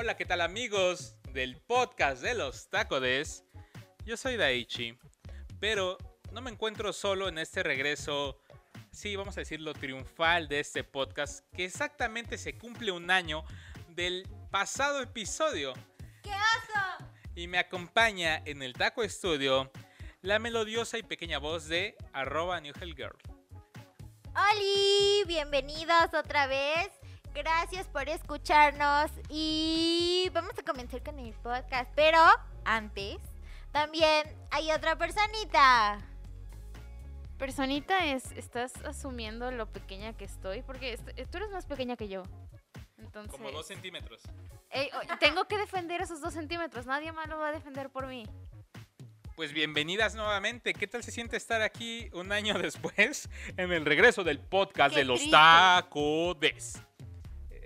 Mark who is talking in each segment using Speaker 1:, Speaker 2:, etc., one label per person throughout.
Speaker 1: Hola, ¿qué tal amigos del podcast de los tacodes? Yo soy Daichi, pero no me encuentro solo en este regreso, sí, vamos a decirlo, triunfal de este podcast, que exactamente se cumple un año del pasado episodio.
Speaker 2: ¡Qué oso!
Speaker 1: Y me acompaña en el Taco Studio la melodiosa y pequeña voz de arroba New Hell Girl.
Speaker 2: ¡Holi! Bienvenidos otra vez. Gracias por escucharnos y vamos a comenzar con el podcast. Pero antes, también hay otra personita.
Speaker 3: Personita es, estás asumiendo lo pequeña que estoy, porque est- tú eres más pequeña que yo. Entonces,
Speaker 1: Como dos centímetros.
Speaker 3: Ey, o- tengo que defender esos dos centímetros. Nadie más lo va a defender por mí.
Speaker 1: Pues bienvenidas nuevamente. ¿Qué tal se siente estar aquí un año después en el regreso del podcast
Speaker 2: Qué
Speaker 1: de los
Speaker 2: triste.
Speaker 1: tacodes?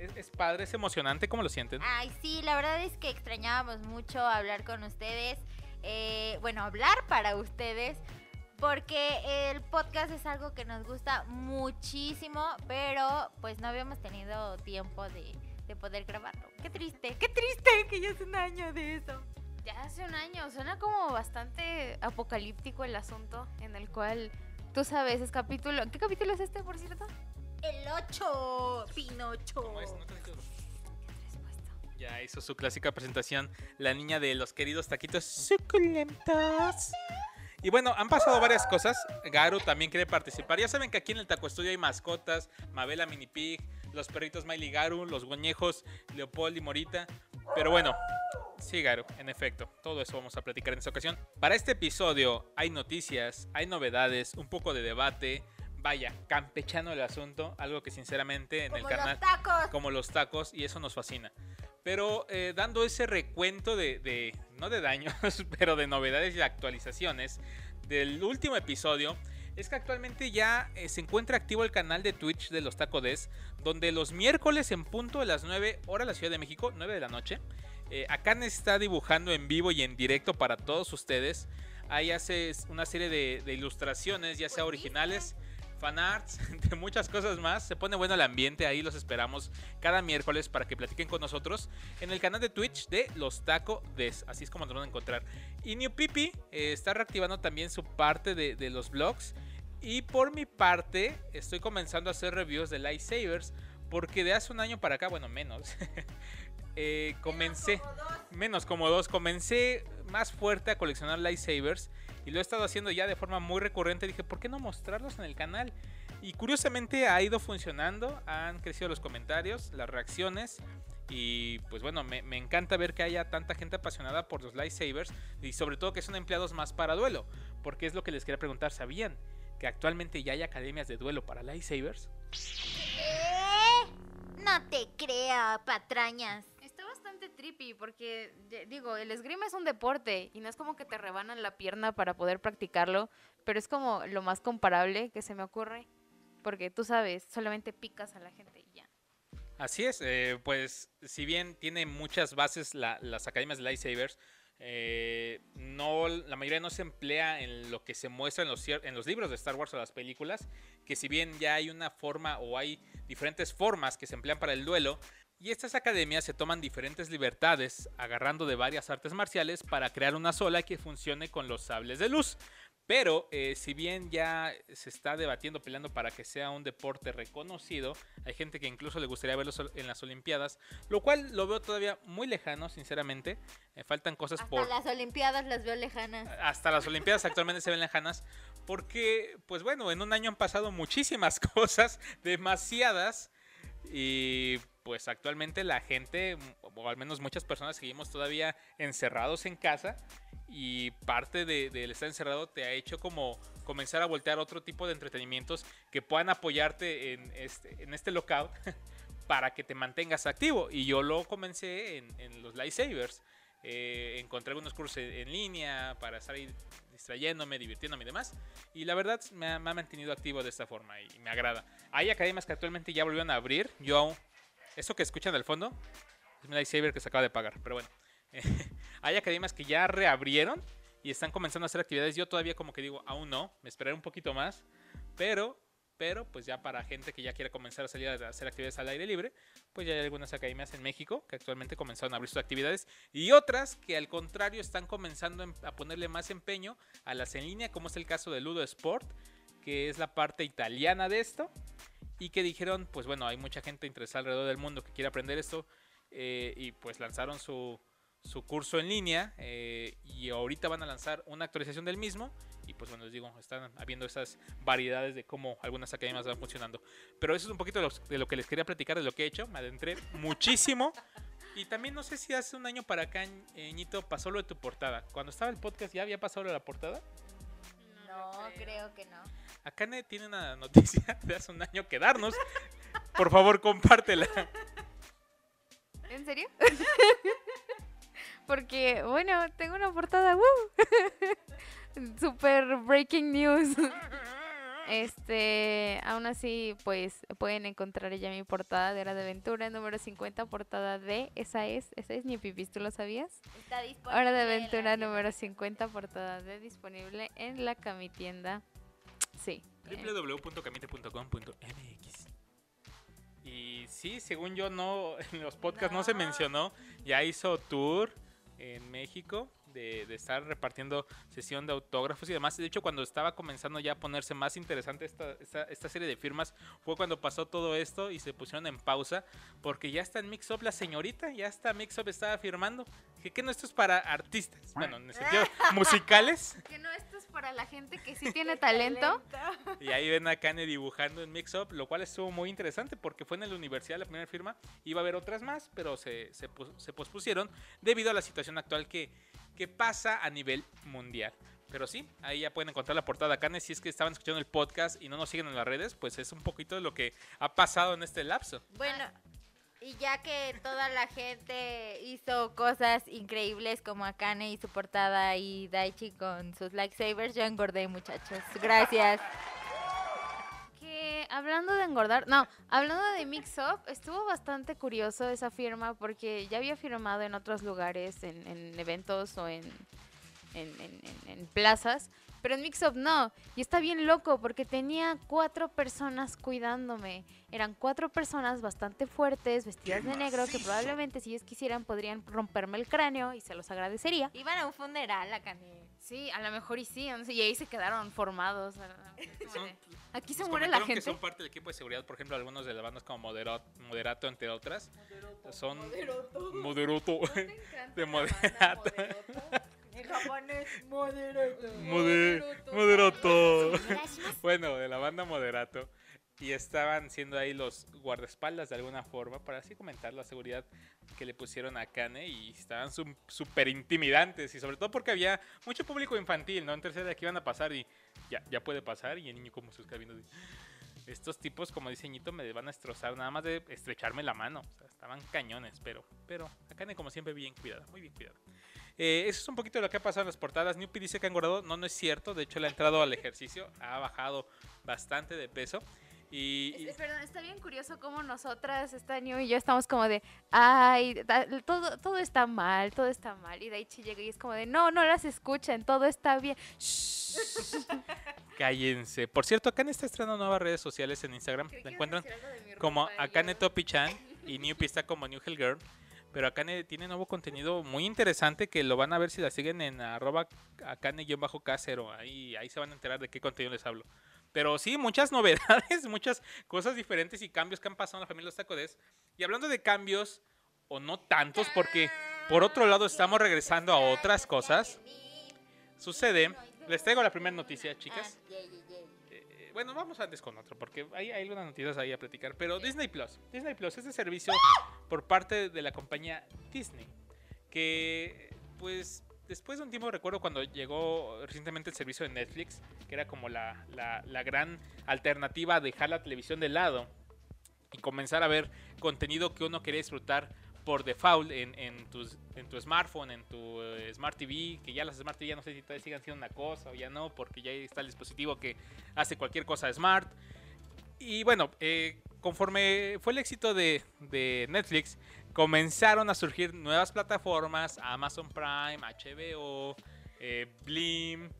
Speaker 1: Es, es padre, es emocionante. ¿Cómo lo sienten?
Speaker 2: Ay, sí, la verdad es que extrañábamos mucho hablar con ustedes. Eh, bueno, hablar para ustedes. Porque el podcast es algo que nos gusta muchísimo, pero pues no habíamos tenido tiempo de, de poder grabarlo. Qué triste, qué triste que ya es un año de eso.
Speaker 3: Ya hace un año, suena como bastante apocalíptico el asunto en el cual, tú sabes, es capítulo... ¿Qué capítulo es este, por cierto?
Speaker 2: El 8, Pinocho.
Speaker 1: ¿Cómo es? ¿No te digo? Ya hizo su clásica presentación la niña de los queridos taquitos suculentos. Y bueno, han pasado varias cosas. Garu también quiere participar. Ya saben que aquí en el Taco Estudio hay mascotas. Mabela Mini Pig, los perritos Miley Garu, los guañejos Leopold y Morita. Pero bueno, sí, Garu, en efecto. Todo eso vamos a platicar en esta ocasión. Para este episodio hay noticias, hay novedades, un poco de debate. Vaya, campechano el asunto. Algo que sinceramente en
Speaker 2: Como
Speaker 1: el canal
Speaker 2: los tacos.
Speaker 1: como los tacos y eso nos fascina. Pero eh, dando ese recuento de, de- no de daños, pero de novedades y actualizaciones del último episodio, es que actualmente ya eh, se encuentra activo el canal de Twitch de los Tacodes, donde los miércoles en punto de las 9 horas de la Ciudad de México, 9 de la noche, eh, Akan está dibujando en vivo y en directo para todos ustedes. Ahí hace una serie de, de ilustraciones, ya sea originales, fanarts, de muchas cosas más. Se pone bueno el ambiente, ahí los esperamos cada miércoles para que platiquen con nosotros en el canal de Twitch de Los Taco Des. Así es como nos van a encontrar. Y New Pipi eh, está reactivando también su parte de, los vlogs. Y por mi parte, estoy comenzando a hacer reviews de lightsabers. Porque de hace un año para acá, bueno, menos. eh, comencé menos como dos. Comencé más fuerte a coleccionar lightsabers y lo he estado haciendo ya de forma muy recurrente. Dije, ¿por qué no mostrarlos en el canal? Y curiosamente ha ido funcionando, han crecido los comentarios, las reacciones. Y pues bueno, me, encanta ver que haya tanta gente apasionada por los lightsabers y sobre todo que son empleados más para duelo. Porque es lo que les quería preguntar, ¿sabían que actualmente ya hay academias de duelo para lightsabers?
Speaker 2: ¿Eh? No te creo, patrañas.
Speaker 3: Bastante trippy porque, digo, el esgrima es un deporte y no es como que te rebanan la pierna para poder practicarlo, pero es como lo más comparable que se me ocurre. Porque tú sabes, solamente picas a la gente y ya.
Speaker 1: Así es, eh, pues si bien tiene muchas bases la- las academias de lightsabers, eh, no, la mayoría no se emplea en lo que se muestra en los, en los libros de Star Wars o las películas, que si bien ya hay una forma o hay diferentes formas que se emplean para el duelo, y estas academias se toman diferentes libertades, agarrando de varias artes marciales para crear una sola que funcione con los sables de luz. Pero eh, si bien ya se está debatiendo, peleando para que sea un deporte reconocido, hay gente que incluso le gustaría verlo en las Olimpiadas, lo cual lo veo todavía muy lejano, sinceramente. Eh, faltan cosas
Speaker 2: Hasta
Speaker 1: por...
Speaker 2: las Olimpiadas las veo lejanas.
Speaker 1: Hasta las Olimpiadas actualmente se ven lejanas, porque, pues bueno, en un año han pasado muchísimas cosas, demasiadas, y pues actualmente la gente, o al menos muchas personas, seguimos todavía encerrados en casa y parte de- del estar encerrado te ha hecho como comenzar a voltear otro tipo de entretenimientos que puedan apoyarte en este, en este lockout para que te mantengas activo. Y yo lo comencé en, los lightsabers. Eh, encontré algunos cursos en, línea para estar ahí distrayéndome, divirtiéndome y demás. Y la verdad me ha, mantenido activo de esta forma y, me agrada. Hay academias que actualmente ya volvieron a abrir. Yo. Eso que escuchan al fondo es mi lightsaber que se acaba de pagar. Pero bueno. hay academias que ya reabrieron y están comenzando a hacer actividades. Yo todavía como que digo, aún no. Me esperaré un poquito más. Pero pero pues ya para gente que ya quiere comenzar a salir a hacer actividades al aire libre, pues ya hay algunas academias en México que actualmente comenzaron a abrir sus actividades y otras que al contrario están comenzando a ponerle más empeño a las en línea, como es el caso de Ludo Sport, que es la parte italiana de esto, y que dijeron, pues bueno, hay mucha gente interesada alrededor del mundo que quiere aprender esto, eh, y pues lanzaron su, su curso en línea, eh, y ahorita van a lanzar una actualización del mismo, y pues bueno, les digo, están habiendo esas variedades de cómo algunas academias van funcionando. Pero eso es un poquito de lo, que les quería platicar, de lo que he hecho, me adentré muchísimo. Y también no sé si hace un año para acá, Ñito, pasó lo de tu portada. Cuando estaba el podcast, ¿ya había pasado lo de la portada?
Speaker 2: No, creo que no.
Speaker 1: Akane tiene una noticia de hace un año que darnos. Por favor, compártela.
Speaker 3: ¿En serio? Porque, bueno, tengo una portada, ¡woo! Super breaking news. Este, aún así, pues pueden encontrar ya mi portada de Hora de Aventura número 50, portada D. Esa es, esa es mi pipis, ¿tú lo sabías?
Speaker 2: Está disponible.
Speaker 3: Hora de Aventura número 50, portada D, disponible en la camitienda. Sí.
Speaker 1: www.camite.com.mx Y sí, según yo, no en los podcasts no. se mencionó. Ya hizo tour en México de, de estar repartiendo sesión de autógrafos y demás. De hecho, cuando estaba comenzando ya a ponerse más interesante esta, esta, esta serie de firmas, fue cuando pasó todo esto y se pusieron en pausa. Porque ya está en Mixup la señorita, ya está Mixup, estaba firmando. Dije que no, esto es para artistas. Bueno, en el sentido musicales.
Speaker 3: Que no, esto es para la gente que sí tiene talento.
Speaker 1: Y ahí ven a Kane dibujando en Mixup, lo cual estuvo muy interesante porque fue en la universidad la primera firma. Iba a haber otras más, pero se, se, se pospusieron debido a la situación actual que, que pasa a nivel mundial. Pero sí, ahí ya pueden encontrar la portada Kane. Si es que estaban escuchando el podcast y no nos siguen en las redes, pues es un poquito de lo que ha pasado en este lapso.
Speaker 2: Bueno, y ya que toda la gente hizo cosas increíbles como Akane y su portada y Daichi con sus lightsabers, yo engordé, muchachos. Gracias.
Speaker 3: Hablando de engordar, no, hablando de Mix Up, estuvo bastante curioso esa firma porque ya había firmado en otros lugares, en, en eventos o en- en plazas, pero en Mix Up no. Y está bien loco porque tenía cuatro personas cuidándome. Eran cuatro personas bastante fuertes, vestidas de negro, que probablemente si ellos quisieran podrían romperme el cráneo y se los agradecería.
Speaker 2: Iban a un funeral, Akane.
Speaker 3: Sí, a lo mejor y sí, no sé, y ahí se quedaron formados.
Speaker 1: Son-
Speaker 3: Aquí se
Speaker 1: nos
Speaker 3: muere la gente.
Speaker 1: que son parte del equipo de seguridad, por ejemplo, algunos de las bandas como Moderato, Moderato entre otras. Son Moderato. De Moderato.
Speaker 2: En japonés, moderato.
Speaker 1: Mode- Moderato. Bueno, de la banda Moderato. Y estaban siendo ahí los guardaespaldas de alguna forma para así comentar la seguridad que le pusieron a Kane y estaban su- súper intimidantes y sobre todo porque había mucho público infantil, ¿no? Entonces era que iban a pasar y ya, ya puede pasar y el niño como sus cabinos estos tipos como dice Ñito me van a destrozar nada más de estrecharme la mano, o sea, estaban cañones, pero, pero Akane como siempre bien cuidada, muy bien cuidada. Eh, eso es un poquito de lo que ha pasado en las portadas. Newpie dice que ha engordado. No, no es cierto. De hecho, él ha entrado al ejercicio. Ha bajado bastante de peso. Y, y-
Speaker 3: Es- perdón, está bien curioso cómo nosotras, esta New y yo estamos como de, ay, da- todo, todo está mal, todo está mal. Y Daichi llega y es como de, no, no las escuchen, todo está bien.
Speaker 1: cállense. Por cierto, Akane está estrenando nuevas redes sociales en Instagram. La encuentran como Akane Topi-chan y Newpie está como New Hell Girl. Pero Akane tiene nuevo contenido muy interesante que lo van a ver si la siguen en arroba Akane-K0. Ahí, ahí se van a enterar de qué contenido les hablo. Pero sí, muchas novedades, muchas cosas diferentes y cambios que han pasado en la familia Los Tacodes. Y hablando de cambios, o no tantos, porque por otro lado estamos regresando a otras cosas. Sucede, les traigo la primera noticia, chicas.
Speaker 2: Ah.
Speaker 1: Eh, bueno, vamos antes con otro, porque hay, hay algunas noticias ahí a platicar. Pero Disney Plus. Disney Plus es el servicio por parte de la compañía Disney. Que, pues, después de un tiempo, recuerdo cuando llegó recientemente el servicio de Netflix, que era como la, la- gran alternativa a dejar la televisión de lado y comenzar a ver contenido que uno quería disfrutar por default en, en, en tu smartphone, en tu eh, Smart TV, que ya las Smart TV ya no sé si todavía sigan siendo una cosa o ya no, porque ya está el dispositivo que hace cualquier cosa Smart. Y bueno, eh, conforme fue el éxito de, de Netflix, comenzaron a surgir nuevas plataformas, Amazon Prime, HBO, eh, Blim,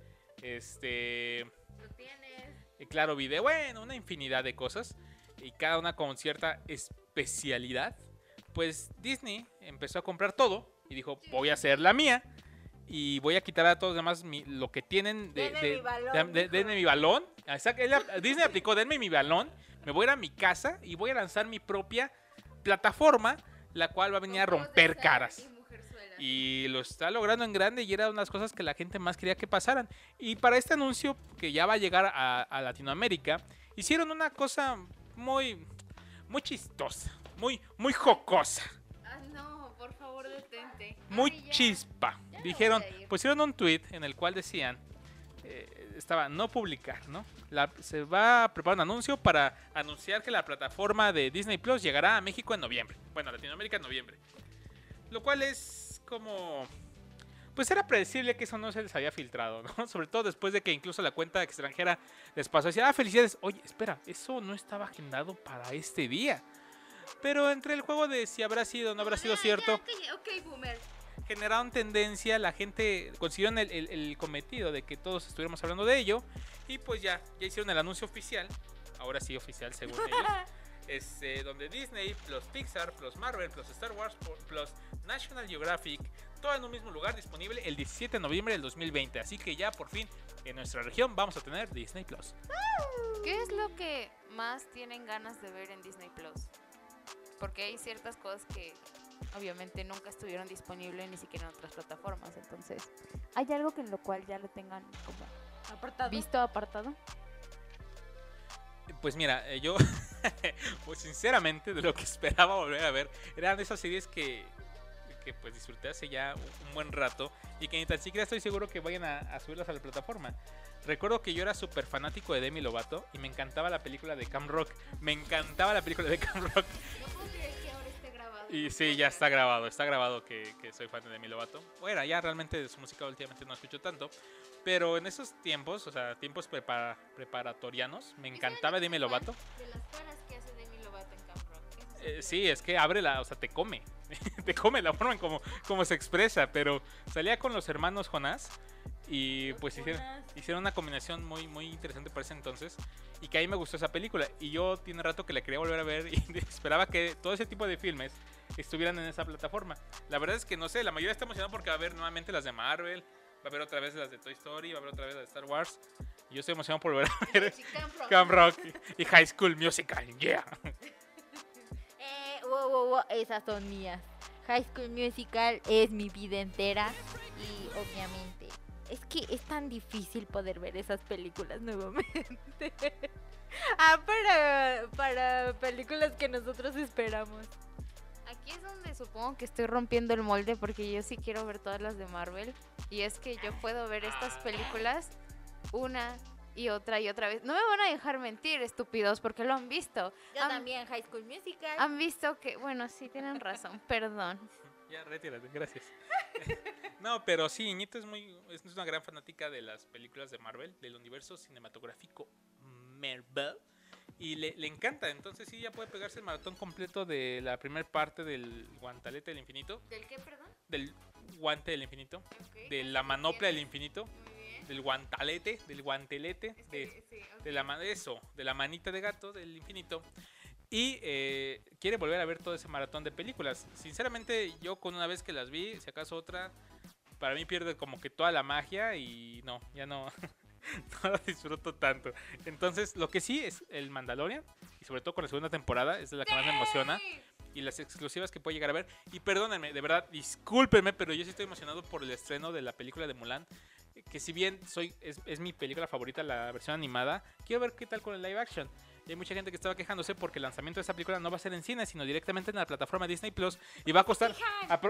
Speaker 1: este,
Speaker 3: Lo tienes.
Speaker 1: eh, Claro Video, bueno, una infinidad de cosas y cada una con cierta especialidad, pues Disney empezó a comprar todo y dijo, voy a hacer la mía y voy a quitar a todos los demás mi- lo que tienen de...
Speaker 2: Denme
Speaker 1: de-
Speaker 2: mi balón,
Speaker 1: de- de-
Speaker 2: dijo.
Speaker 1: denme mi balón. Exacto, él- Disney aplicó, denme mi balón, me voy a ir a mi casa y voy a lanzar mi propia plataforma, la cual va a venir a romper caras. Y lo está logrando en grande y era una de las cosas que la gente más quería que pasaran. Y para este anuncio que ya va a llegar a, a Latinoamérica, hicieron una cosa muy, muy chistosa, muy, muy jocosa,
Speaker 3: Ah, no, por favor, detente.
Speaker 1: muy
Speaker 2: Ay, ya.
Speaker 1: chispa.
Speaker 2: Ya
Speaker 1: Dijeron, pusieron un tweet en el cual decían, eh, estaba no publicar, ¿no? La- se va a preparar un anuncio para anunciar que la plataforma de Disney Plus llegará a México en noviembre. Bueno, a Latinoamérica en noviembre. Lo cual es como... Pues era predecible que eso no se les había filtrado, ¿no? Sobre todo después de que incluso la cuenta extranjera les pasó. Decía, ah, felicidades. Oye, espera, eso no estaba agendado para este día. Pero entre el juego de si habrá sido o no habrá sido cierto,
Speaker 3: Ok, boomer.
Speaker 1: Generaron tendencia, la gente consiguieron el, el- el cometido de que todos estuviéramos hablando de ello y pues ya, ya hicieron el anuncio oficial, ahora sí oficial según ellos, este, donde Disney plus Pixar plus Marvel plus Star Wars plus National Geographic, todo en un mismo lugar disponible el 17 de noviembre del 2020, así que ya por fin en nuestra región vamos a tener Disney Plus.
Speaker 3: ¿Qué es lo que más tienen ganas de ver en Disney Plus? Porque hay ciertas cosas que obviamente nunca estuvieron disponibles ni siquiera en otras plataformas. Entonces, ¿hay algo que en lo cual ya lo tengan como
Speaker 2: Apartado.
Speaker 3: visto apartado?
Speaker 1: Pues mira, eh, yo, pues sinceramente, de lo que esperaba volver a ver, eran de esas series que, que pues disfruté hace ya un, buen rato y que ni tan siquiera estoy seguro que vayan a, a subirlas a la plataforma. Recuerdo que yo era súper fanático de Demi Lovato y me encantaba la película de Cam Rock. Me encantaba la película de Cam Rock.
Speaker 3: No puedo creer que.
Speaker 1: Y sí, ya está grabado, está grabado que, que soy fan de Demi Lovato. Bueno, ya realmente de su música últimamente no escucho tanto. Pero en esos tiempos, o sea, tiempos prepara- preparatorianos, me encantaba Demi Lovato.
Speaker 3: De las caras que hace Demi Lovato en Camp Rock. Es
Speaker 1: Eh, sí, es que abre la, o sea, te come. te come la forma en como, como se expresa. Pero salía con los hermanos Jonás y pues hicieron, hicieron una combinación muy, muy interesante para ese entonces. Y que ahí me gustó esa película. Y yo tiene rato que la quería volver a ver y esperaba que todo ese tipo de filmes estuvieran en esa plataforma. La verdad es que no sé, la mayoría está emocionada porque va a haber nuevamente las de Marvel. Va a haber otra vez las de Toy Story, va a haber otra vez las de Star Wars. Y yo estoy emocionado por volver a ver
Speaker 3: Sí, Camp Rock.
Speaker 1: Camp Rock y High School Musical. Yeah.
Speaker 2: Eh, wow, wow, wow, esas son mías. High School Musical es mi vida entera y obviamente es que es tan difícil poder ver esas películas nuevamente. ah, para, para películas que nosotros esperamos.
Speaker 3: Aquí es donde supongo que estoy rompiendo el molde porque yo sí quiero ver todas las de Marvel. Y es que yo puedo ver estas películas una y otra y otra vez. No me van a dejar mentir, estúpidos, porque lo han visto.
Speaker 2: Yo
Speaker 3: Han-
Speaker 2: también High School Musical.
Speaker 3: Han visto que, bueno, sí tienen razón, perdón.
Speaker 1: Ya, retírate, gracias. no, pero sí, Ñito es muy es una gran fanática de las películas de Marvel, del universo cinematográfico Marvel. Y le, le encanta, entonces sí, ya puede pegarse el maratón completo de la primera parte del guantalete del infinito,
Speaker 3: ¿Del qué, perdón?
Speaker 1: del guante del infinito,
Speaker 3: Ok,
Speaker 1: de la manopla del infinito,
Speaker 3: Muy bien.
Speaker 1: del guantalete, del guantelete,
Speaker 3: Es
Speaker 1: de,
Speaker 3: que, sí, ok.
Speaker 1: de la eso, de la manita de gato del infinito. Y eh, quiere volver a ver todo ese maratón de películas. Sinceramente, yo con una vez que las vi, si acaso otra, para mí pierde como que toda la magia y no, ya no, no la disfruto tanto. Entonces, lo que sí es el Mandalorian, y sobre todo con la segunda temporada, es la que más me emociona. Y las exclusivas que puedo llegar a ver. Y perdónenme, de verdad, discúlpenme, pero yo sí estoy emocionado por el estreno de la película de Mulan. Que si bien soy es, es mi película favorita, la versión animada, quiero ver qué tal con el live action. Y hay mucha gente que estaba quejándose porque el lanzamiento de esta película no va a ser en cine, sino directamente en la plataforma Disney Plus. Y va a costar,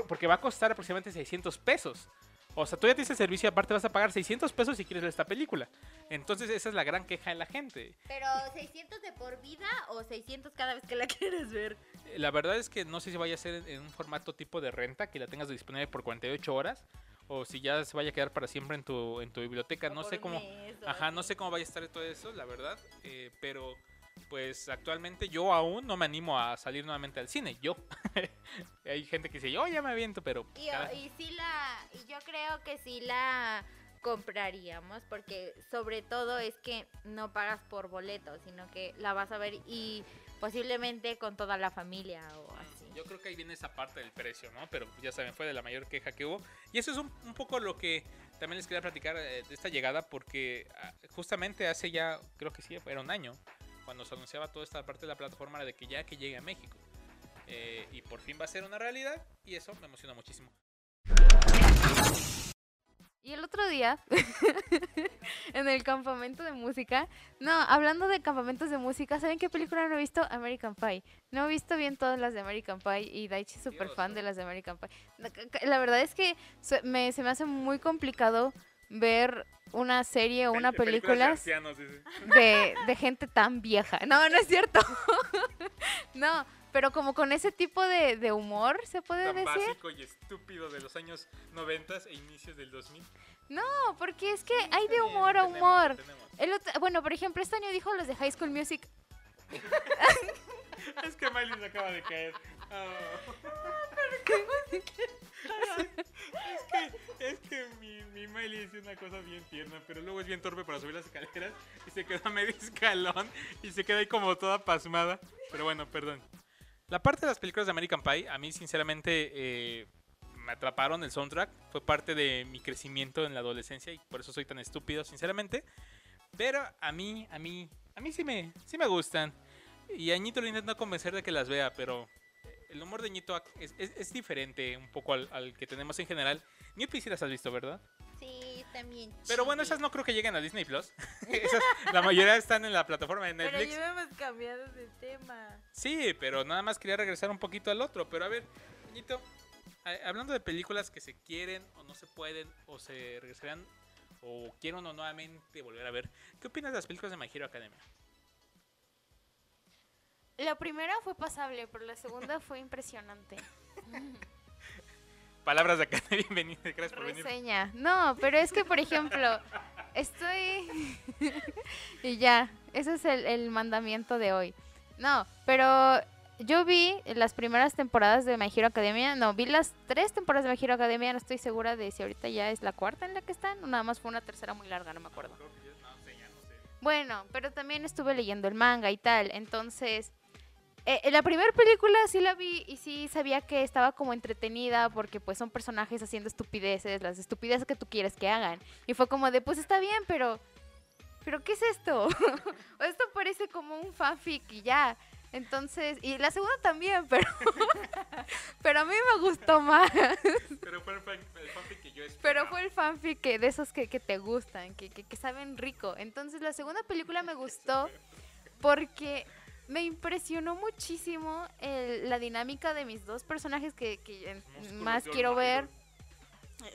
Speaker 1: porque va a costar aproximadamente 600 pesos. O sea, tú ya tienes el servicio y aparte vas a pagar 600 pesos si quieres ver esta película. Entonces esa es la gran queja de la gente.
Speaker 2: Pero 600 de por vida o 600 cada vez que la quieres ver.
Speaker 1: Eh, La verdad es que no sé si vaya a ser en, un formato tipo de renta que la tengas disponible por 48 horas o si ya se vaya a quedar para siempre en tu, en tu biblioteca.
Speaker 2: O
Speaker 1: No sé cómo.
Speaker 2: mes
Speaker 1: Ajá,
Speaker 2: así.
Speaker 1: no sé cómo vaya a estar todo eso, la verdad. eh, pero pues actualmente yo aún no me animo a salir nuevamente al cine. Yo. Hay gente que dice, yo ya me aviento, pero.
Speaker 2: Y,
Speaker 1: cada-
Speaker 2: y sí la, yo creo que sí la compraríamos porque sobre todo es que no pagas por boleto, sino que la vas a ver y posiblemente con toda la familia o así.
Speaker 1: Yo creo que ahí viene esa parte del precio, ¿no? Pero ya saben, fue de la mayor queja que hubo. Y eso es un, un poco lo que también les quería platicar eh, de esta llegada, porque ah, justamente hace ya, creo que sí, era un año, cuando se anunciaba toda esta parte de la plataforma era de que ya que llegue a México. Eh, y por fin va a ser una realidad y eso me emociona muchísimo.
Speaker 3: Y el otro día, en el campamento de música, no, hablando de campamentos de música, ¿saben qué película no he visto? American Pie. No he visto bien todas las de American Pie y Daichi es súper fan de las de American Pie. La, verdad es que me, se me hace muy complicado ver una serie o una película
Speaker 1: ancianos, dice.
Speaker 3: de, de gente tan vieja. No, no es cierto. no, pero como con ese tipo de, de humor, se puede
Speaker 1: Tan
Speaker 3: decir.
Speaker 1: básico y estúpido de los años 90 e inicios del 2000.
Speaker 3: No, porque es que hay de humor a humor. El otro- bueno, por ejemplo, este año dijo los de High School Music.
Speaker 1: Es que Miley se acaba de caer. Ah. Es que, es que mi, mi Miley dice una cosa bien tierna, pero luego es bien torpe para subir las escaleras y se queda medio escalón y se queda ahí como toda pasmada. Pero bueno, perdón. La parte de las películas de American Pie, a mí sinceramente eh, me atraparon el soundtrack. Fue parte de mi crecimiento en la adolescencia y por eso soy tan estúpido, sinceramente. Pero a mí, a mí, a mí sí me, sí me gustan. Y a Ñito lo intento convencer de que las vea, pero el humor de Ñito ac- es, es- es diferente un poco al, al que tenemos en general. Sí las has visto, ¿verdad?
Speaker 2: Sí, también.
Speaker 1: Pero bueno, esas no creo que lleguen a Disney Plus. Esas, la mayoría están en la plataforma de
Speaker 2: Pero
Speaker 1: Netflix.
Speaker 2: ya hemos cambiado de tema.
Speaker 1: Sí, pero nada más quería regresar un poquito al otro. Pero a ver, Ñito, hablando de películas que se quieren o no se pueden o se regresarían o quieren o nuevamente volver a ver, ¿qué opinas de las películas de My Hero Academia?
Speaker 3: La primera fue pasable, pero la segunda fue impresionante.
Speaker 1: Palabras de acá, bienvenido, gracias por venir.
Speaker 3: Reseña. No, pero es que, por ejemplo, estoy... y ya, ese es el, el mandamiento de hoy. No, pero yo vi las primeras temporadas de My Hero Academia. No, vi las tres temporadas de My Hero Academia. No estoy segura de si ahorita ya es la cuarta en la que están. o Nada más fue una tercera muy larga, no me acuerdo.
Speaker 1: Creo que ya- no sé, ya no sé.
Speaker 3: Bueno, pero también estuve leyendo el manga y tal, entonces... eh, la primera película sí la vi y sí sabía que estaba como entretenida porque pues son personajes haciendo estupideces, las estupideces que tú quieres que hagan. Y fue como de, pues está bien, pero... ¿Pero qué es esto? esto parece como un fanfic y ya. Entonces, y la segunda también, pero... pero a mí me gustó más.
Speaker 1: Pero fue el, fan- el fanfic que yo esperaba.
Speaker 3: Pero fue el fanfic que, de esos que, que te gustan, que, que, que saben rico. Entonces la segunda película me gustó porque me impresionó muchísimo el- la dinámica de mis dos personajes que, más quiero ver.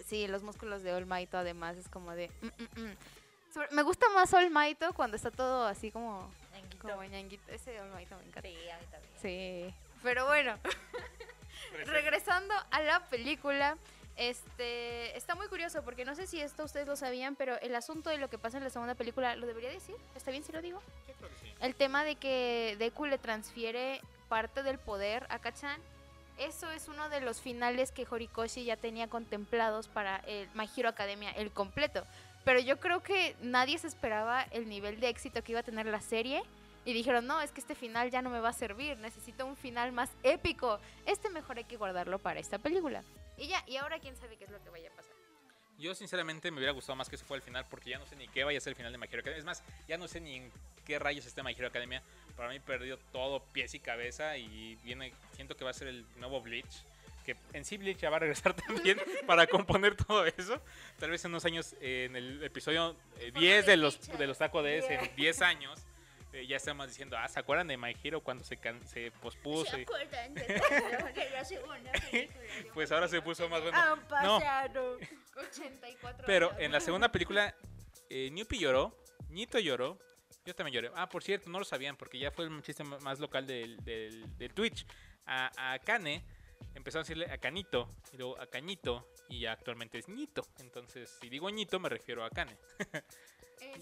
Speaker 3: Sí, los músculos de All Might además es como de... mm, mm, mm. Sobre- me gusta más All Might cuando está todo así como,
Speaker 2: Ñanguito.
Speaker 3: como ñanguito. Ese All Might me encanta.
Speaker 2: Sí, a mí también.
Speaker 3: Sí. Pero bueno, regresando a la película, este está muy curioso porque no sé si esto ustedes lo sabían, pero el asunto de lo que pasa en la segunda película, ¿lo debería decir? ¿Está bien si lo digo?
Speaker 1: Yo creo que sí.
Speaker 3: El tema de que Deku le transfiere parte del poder a Kachan. Eso es uno de los finales que Horikoshi ya tenía contemplados para el My Hero Academia, el completo. Pero yo creo que nadie se esperaba el nivel de éxito que iba a tener la serie. Y dijeron, no, es que este final ya no me va a servir, necesito un final más épico. Este mejor hay que guardarlo para esta película. Y ya, y ahora quién sabe qué es lo que vaya a pasar.
Speaker 1: Yo sinceramente me hubiera gustado más que ese fuera el final porque ya no sé ni qué vaya a ser el final de My Hero Academia. Es más, ya no sé ni en qué rayos está My Hero Academia. Para mí perdió todo pies y cabeza y viene, siento que va a ser el nuevo Bleach. Que en sí Bleach ya va a regresar también para componer todo eso. Tal vez en unos años, eh, en el episodio eh,
Speaker 2: Forma
Speaker 1: 10
Speaker 2: de
Speaker 1: los, de los tacos de ese, en 10 años, eh, ya estamos diciendo, ah, ¿se acuerdan de My Hero cuando se, can- se pospuso?
Speaker 2: ¿Se acuerdan de la- de la segunda película?
Speaker 1: Pues ahora se puso más bueno.
Speaker 2: Han
Speaker 1: No,
Speaker 2: pasado.
Speaker 3: 84
Speaker 1: Pero
Speaker 3: años.
Speaker 1: en la segunda película, eh, Newpie lloró, Nito lloró, yo también lloré. Ah, por cierto, no lo sabían porque ya fue el chiste más local del, del, del Twitch. A, a Kane empezaron a decirle a Canito, y luego a Cañito, y ya actualmente es Nito. Entonces, si digo Nito, me refiero a Kane.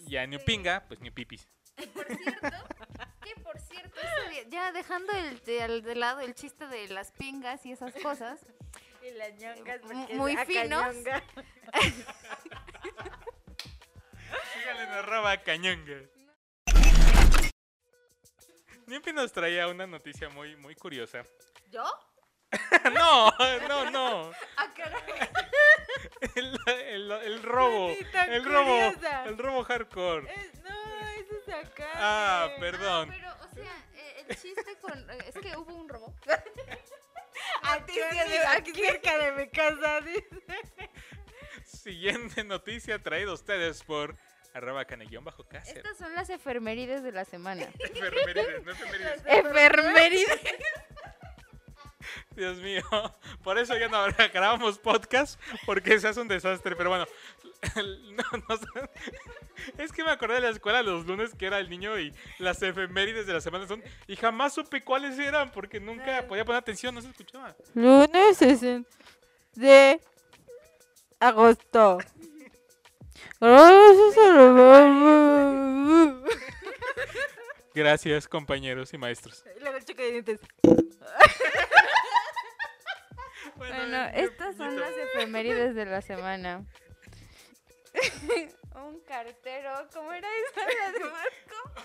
Speaker 1: Y a
Speaker 3: Este,
Speaker 1: Newpinga, pues Newpipis.
Speaker 3: Por cierto, que por cierto, ya dejando el, de, al- de lado el chiste de las pingas y esas cosas,
Speaker 2: Y las ñongas, es
Speaker 3: muy finos.
Speaker 1: Síganle en arroba cañonga. Nimpi nos traía una noticia muy, muy curiosa.
Speaker 2: ¿Yo?
Speaker 1: no, no, no.
Speaker 2: Ah, caray.
Speaker 1: El, el- el robo. El robo.
Speaker 3: curiosa.
Speaker 1: El robo hardcore.
Speaker 3: Eh, no, acá.
Speaker 1: Ah,
Speaker 3: eh.
Speaker 1: perdón.
Speaker 3: pero, o sea, eh, el chiste con. eh, es que hubo un robo.
Speaker 2: Aquí,
Speaker 3: aquí cerca de mi casa.
Speaker 1: Siguiente noticia traída a ustedes por arroba canellón bajo cácer.
Speaker 3: Estas son las efemérides de la semana.
Speaker 1: Efemérides, no efemérides.
Speaker 3: Efemérides.
Speaker 1: Dios mío, por eso ya no grabamos podcast, porque se hace un desastre, pero bueno, no, no sé. es que me acordé de la escuela los lunes que era el niño y las efemérides de la semana son, y jamás supe cuáles eran, porque nunca podía poner atención, no se escuchaba.
Speaker 3: Lunes es en- de agosto.
Speaker 1: Gracias compañeros y maestros.
Speaker 3: Bueno,
Speaker 1: ya,
Speaker 3: estas son las efemérides de la semana. Un cartero, ¿cómo era la de Marco?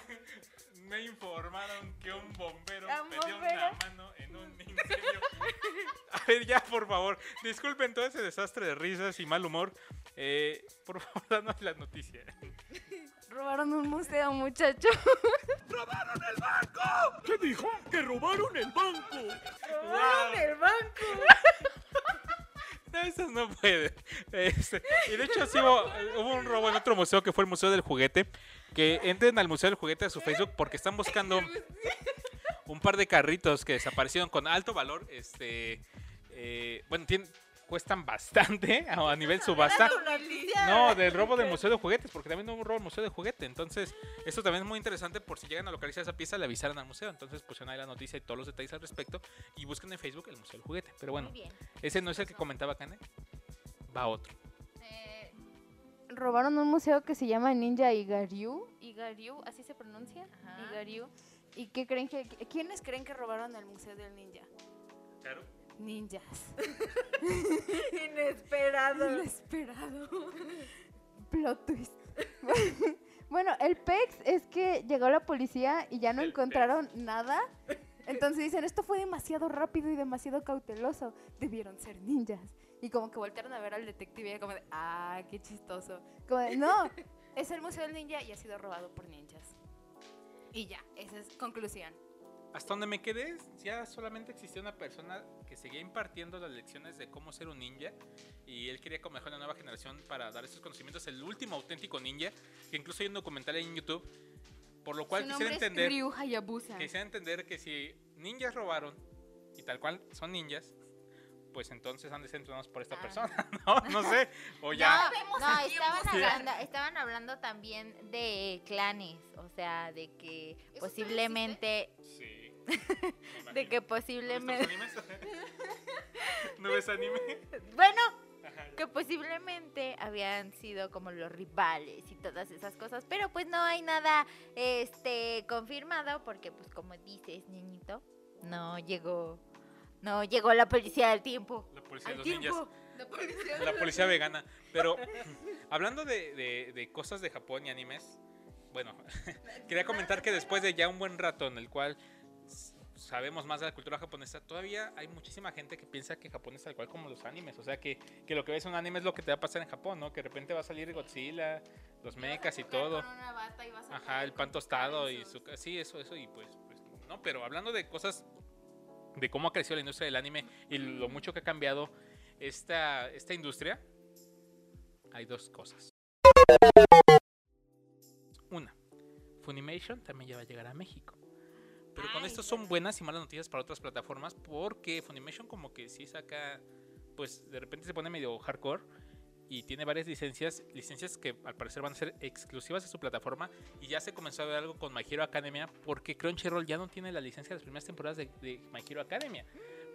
Speaker 1: Me informaron que un bombero perdió una mano en un incendio. A ver, ya, por favor, disculpen todo ese desastre de risas y mal humor. Eh, por favor, danos la noticia.
Speaker 3: Robaron un museo, muchacho.
Speaker 4: ¿Qué dijo? ¡Que robaron el banco!
Speaker 1: ¡Wow!
Speaker 3: el banco.
Speaker 1: No, eso no puede. Este, y de hecho, sí hubo, hubo un robo en otro museo que fue el Museo del Juguete. Que entren al Museo del Juguete a su Facebook porque están buscando un par de carritos que desaparecieron con alto valor. Este, eh, bueno, tien- cuestan bastante a, nivel subasta. No, del robo del Museo de Juguetes, porque también hubo un robo al Museo de Juguete. Entonces, esto también es muy interesante por si llegan a localizar esa pieza, le avisaran al museo. Entonces, pusieron ahí la noticia y todos los detalles al respecto. Y busquen en Facebook el Museo del Juguete. Pero bueno, ese no es el que comentaba Kane. Va otro.
Speaker 3: Eh, robaron un museo que se llama Ninja Igaryu. Igaryu, así se pronuncia.
Speaker 2: Ajá.
Speaker 3: Igaryu. ¿Y qué creen que quiénes creen que robaron el museo del ninja?
Speaker 1: Claro.
Speaker 3: Ninjas.
Speaker 2: Inesperado.
Speaker 3: Inesperado. Plot twist. bueno, el PEX es que llegó la policía y ya no
Speaker 1: El
Speaker 3: encontraron nada. Entonces dicen, esto fue demasiado rápido y demasiado cauteloso. Debieron ser ninjas. Y como que voltearon a ver al detective y como de, ah, qué chistoso. Como de, no, es el Museo del Ninja y ha sido robado por ninjas. Y ya, esa es conclusión.
Speaker 1: Hasta donde me quedé, ya solamente existía una persona que seguía impartiendo las lecciones de cómo ser un ninja. Y él quería como mejor una nueva generación para dar esos conocimientos. El último auténtico ninja, que incluso hay un documental en YouTube. Por lo cual
Speaker 3: Su
Speaker 1: quisiera entender.
Speaker 3: es Ryu Hayabusa.
Speaker 1: Quisiera entender que si ninjas robaron y tal cual son ninjas, pues entonces han de ser entrenados por esta
Speaker 2: Ah.
Speaker 1: persona, ¿no? No sé. O ya.
Speaker 2: No, no, estaban hablando, estaban hablando también de clanes, o sea, de que posiblemente,
Speaker 1: Sí.
Speaker 2: De que posiblemente,
Speaker 1: ¿No ves anime?
Speaker 2: bueno, que posiblemente habían sido como los rivales y todas esas cosas, pero pues no hay nada, este, confirmado porque pues como dices, niñito, no llegó, no llegó la policía del tiempo.
Speaker 1: La policía de
Speaker 2: Al
Speaker 1: los ninjas.
Speaker 2: tiempo.
Speaker 1: La policía vegana. Pero hablando de, de- de cosas de Japón y animes, bueno, quería comentar que después de ya un buen rato en el cual sabemos más de la cultura japonesa, todavía hay muchísima gente que piensa que Japón es tal cual como los animes. O sea, que, que lo que ves en un anime es lo que te va a pasar en Japón, ¿no? Que de repente va a salir Godzilla, los mechas y todo. Ajá, el pan tostado y su... Sí, eso, eso, y pues, pues, no, pero hablando de cosas, de cómo ha crecido la industria del anime y lo mucho que ha cambiado esta, esta industria, hay dos cosas. Una, Funimation también ya va a llegar a México. Pero con
Speaker 2: Ay,
Speaker 1: esto son buenas y malas noticias para otras plataformas porque Funimation como que sí saca, pues de repente se pone medio hardcore y tiene varias licencias, licencias que al parecer van a ser exclusivas de su plataforma y ya se comenzó a ver algo con My Hero Academia porque Crunchyroll ya no tiene la licencia de las primeras temporadas de, de My Hero Academia.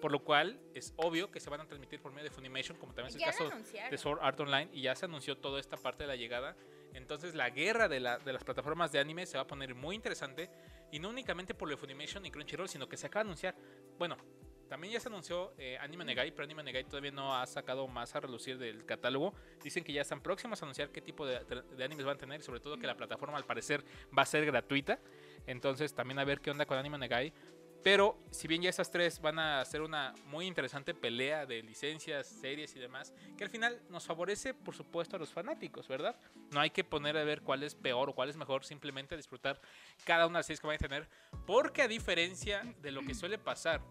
Speaker 1: Por lo cual es obvio que se van a transmitir por medio de Funimation, como también es el caso
Speaker 2: anunciaron.
Speaker 1: de Sword Art Online y ya se anunció toda esta parte de la llegada. Entonces la guerra de, la- de las plataformas de anime se va a poner muy interesante y no únicamente por lo de Funimation y Crunchyroll, sino que se acaba de anunciar, bueno, También ya se anunció eh, Anime Negai, pero Anime Negai todavía no ha sacado más a relucir del catálogo. Dicen que ya están próximos a anunciar qué tipo de, de animes van a tener y sobre todo que la plataforma al parecer va a ser gratuita. Entonces también a ver qué onda con Anime Negai. Pero si bien ya esas tres van a hacer una muy interesante pelea de licencias, series y demás, que al final nos favorece, por supuesto, a los fanáticos, ¿verdad? No hay que poner a ver cuál es peor o cuál es mejor, simplemente disfrutar cada una de las series que van a tener. Porque a diferencia de lo que suele pasar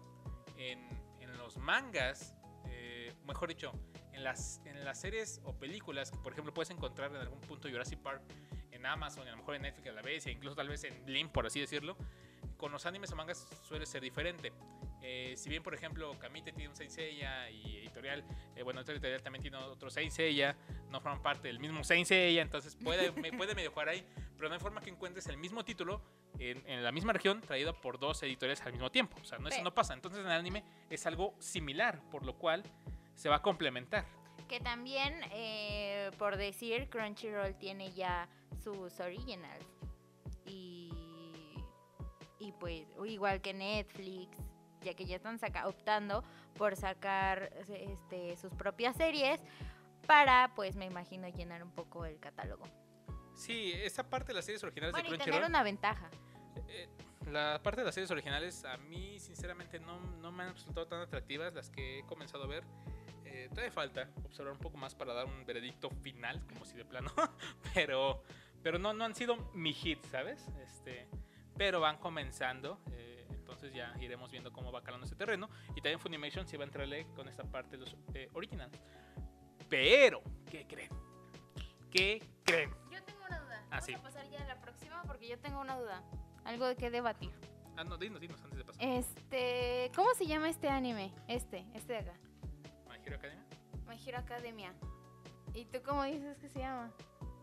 Speaker 1: en, en los mangas, eh, mejor dicho, en las, en las series o películas que, por ejemplo, puedes encontrar en algún punto Jurassic Park en Amazon, a lo mejor en Netflix a la vez, e incluso tal vez en Blim, por así decirlo con los animes o mangas suele ser diferente. Eh, si bien, por ejemplo, Kamite tiene un Saint Seiya y editorial, eh, bueno, editorial también tiene otro Saint Seiya, no forman parte del mismo Saint Seiya, entonces puede, me, puede medio jugar ahí, pero no hay forma que encuentres el mismo título en, en, la misma región traído por dos editoriales al mismo tiempo. O sea, no, eso no pasa. Entonces en el anime es algo similar, por lo cual se va a complementar.
Speaker 2: Que también, eh, por decir, Crunchyroll tiene ya sus originals. Y y pues igual que Netflix, ya que ya están optando por sacar este, sus propias series para, pues me imagino, llenar un poco el catálogo.
Speaker 1: Sí, esa parte de las series originales
Speaker 2: bueno,
Speaker 1: de
Speaker 2: Crunchyroll. tener una ventaja.
Speaker 1: Eh, la parte de las series originales a mí sinceramente no, no, me han resultado tan atractivas las que he comenzado a ver. Eh, todavía falta observar un poco más para dar un veredicto final, como si de plano, pero, pero no, no han sido mi hit, ¿sabes? Este, pero van comenzando. Eh, entonces ya iremos viendo cómo va calando ese terreno. Y también Funimation se va a entrarle con esta parte de los eh, originales. Pero, ¿qué creen? ¿Qué creen?
Speaker 3: Yo tengo una duda.
Speaker 1: Ah,
Speaker 3: Vamos a pasar ya a la próxima porque yo tengo una duda. Algo de qué debatir.
Speaker 1: Ah, no, dinos, dinos antes de pasar.
Speaker 3: Este, ¿cómo se llama este anime? Este, este de acá.
Speaker 1: My Hero Academia.
Speaker 3: My Hero Academia. ¿Y tú cómo dices que se llama?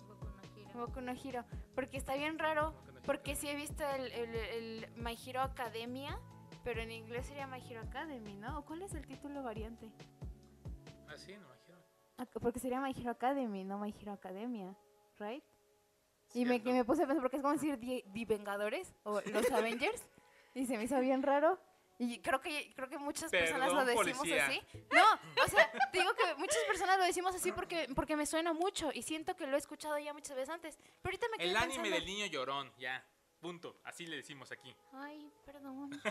Speaker 2: Boku no Hero.
Speaker 3: Boku no Hero. Porque está bien raro. Porque sí he visto el, el, el, My Hero Academia, pero en inglés sería My Hero Academy, ¿no? ¿O ¿Cuál es el título variante?
Speaker 1: Ah, sí, no, My Hero.
Speaker 3: Ah, porque sería My Hero Academy, no My Hero Academia, ¿right? Y me, me, puse a pensar, porque es como decir The, Vengadores o los Avengers, y se me hizo bien raro. Y creo que creo que muchas
Speaker 1: Perdón,
Speaker 3: personas lo decimos
Speaker 1: policía.
Speaker 3: así. No, o sea, te digo que muchas personas lo decimos así porque porque me suena mucho y siento que lo he escuchado ya muchas veces antes. Pero ahorita me
Speaker 1: El anime
Speaker 3: pensando-
Speaker 1: del niño llorón, ya. Punto. Así le decimos aquí.
Speaker 3: Ay, perdón.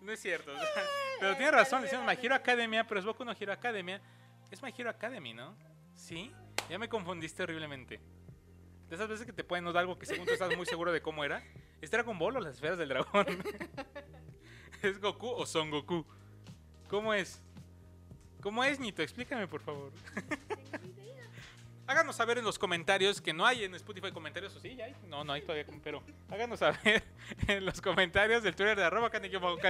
Speaker 1: No es cierto. pero tiene razón, le decimos My Hero Academia, pero es Boku no Hero Academia. Es My Hero Academy, ¿no? ¿Sí? Ya me confundiste horriblemente. De esas veces que te pueden dar algo que según tú estás muy seguro de cómo era. ¿Este Dragon Ball o las esferas del dragón? ¿Es Goku o Son Goku? ¿Cómo es? ¿Cómo es, Nito? Explícame, por favor. Háganos saber en los comentarios, que no hay en Spotify comentarios, ¿o sí? ¿Ya hay? No, no hay todavía, pero háganos saber en los comentarios del Twitter de arroba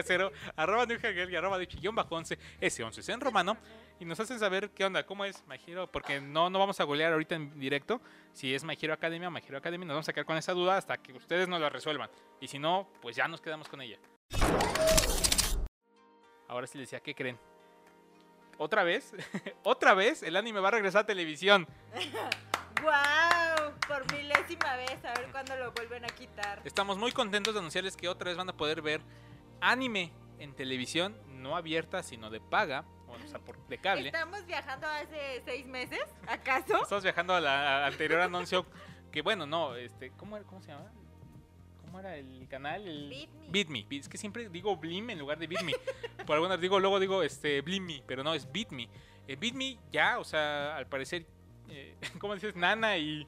Speaker 1: cero arroba newhagel y arroba bajo 11 S11 es en romano, y nos hacen saber qué onda, cómo es My Hero, porque no, no vamos a golear ahorita en directo si es My Hero Academia o My Hero Academy, nos vamos a quedar con esa duda hasta que ustedes nos la resuelvan, y si no, pues ya nos quedamos con ella. Ahora sí les decía, ¿qué creen? Otra vez, otra vez el anime va a regresar a televisión.
Speaker 2: ¡Wow! Por milésima vez, a ver cuándo lo vuelven a quitar.
Speaker 1: Estamos muy contentos de anunciarles que otra vez van a poder ver anime en televisión, no abierta, sino de paga, o sea, por, de cable.
Speaker 2: ¿Estamos viajando hace seis meses? ¿Acaso?
Speaker 1: Estamos viajando al anterior anuncio, que bueno, no, este, ¿cómo, era, cómo se llama? ¿Cómo era el canal? El...
Speaker 2: Beat Me.
Speaker 1: Beat Me. Es que siempre digo Blim en lugar de Beat Me. Por algunas digo, luego digo este, Blim Me, pero no, es Beat Me. Eh, Beat Me ya, o sea, al parecer, eh, ¿cómo dices? Nana y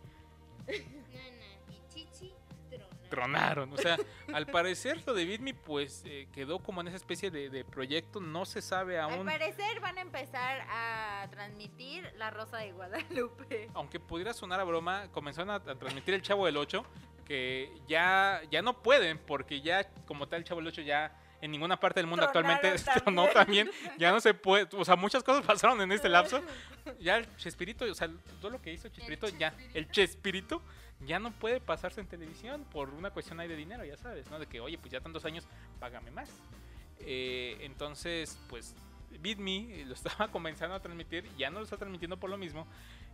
Speaker 2: tronaron.
Speaker 1: O sea, al parecer lo de Beat Me, pues eh, quedó como en esa especie de, de proyecto, no se sabe
Speaker 2: Al
Speaker 1: aún.
Speaker 2: parecer van a empezar a transmitir La Rosa de Guadalupe.
Speaker 1: Aunque pudiera sonar a broma, comenzaron a, a transmitir el Chavo del 8, que ya, ya no pueden, porque ya como tal el Chavo del 8 ya en ninguna parte del mundo
Speaker 2: Tronaron
Speaker 1: actualmente tronó también. Ya no se puede, o sea, muchas cosas pasaron en este lapso. Ya el Chespirito, o sea, todo lo que hizo Chespirito, ya, el Chespirito ya no puede pasarse en televisión por una cuestión ahí de dinero, ya sabes, ¿no? De que, oye, pues ya tantos años, págame más. Eh, entonces, pues, Beat Me lo estaba comenzando a transmitir, ya no lo está transmitiendo por lo mismo.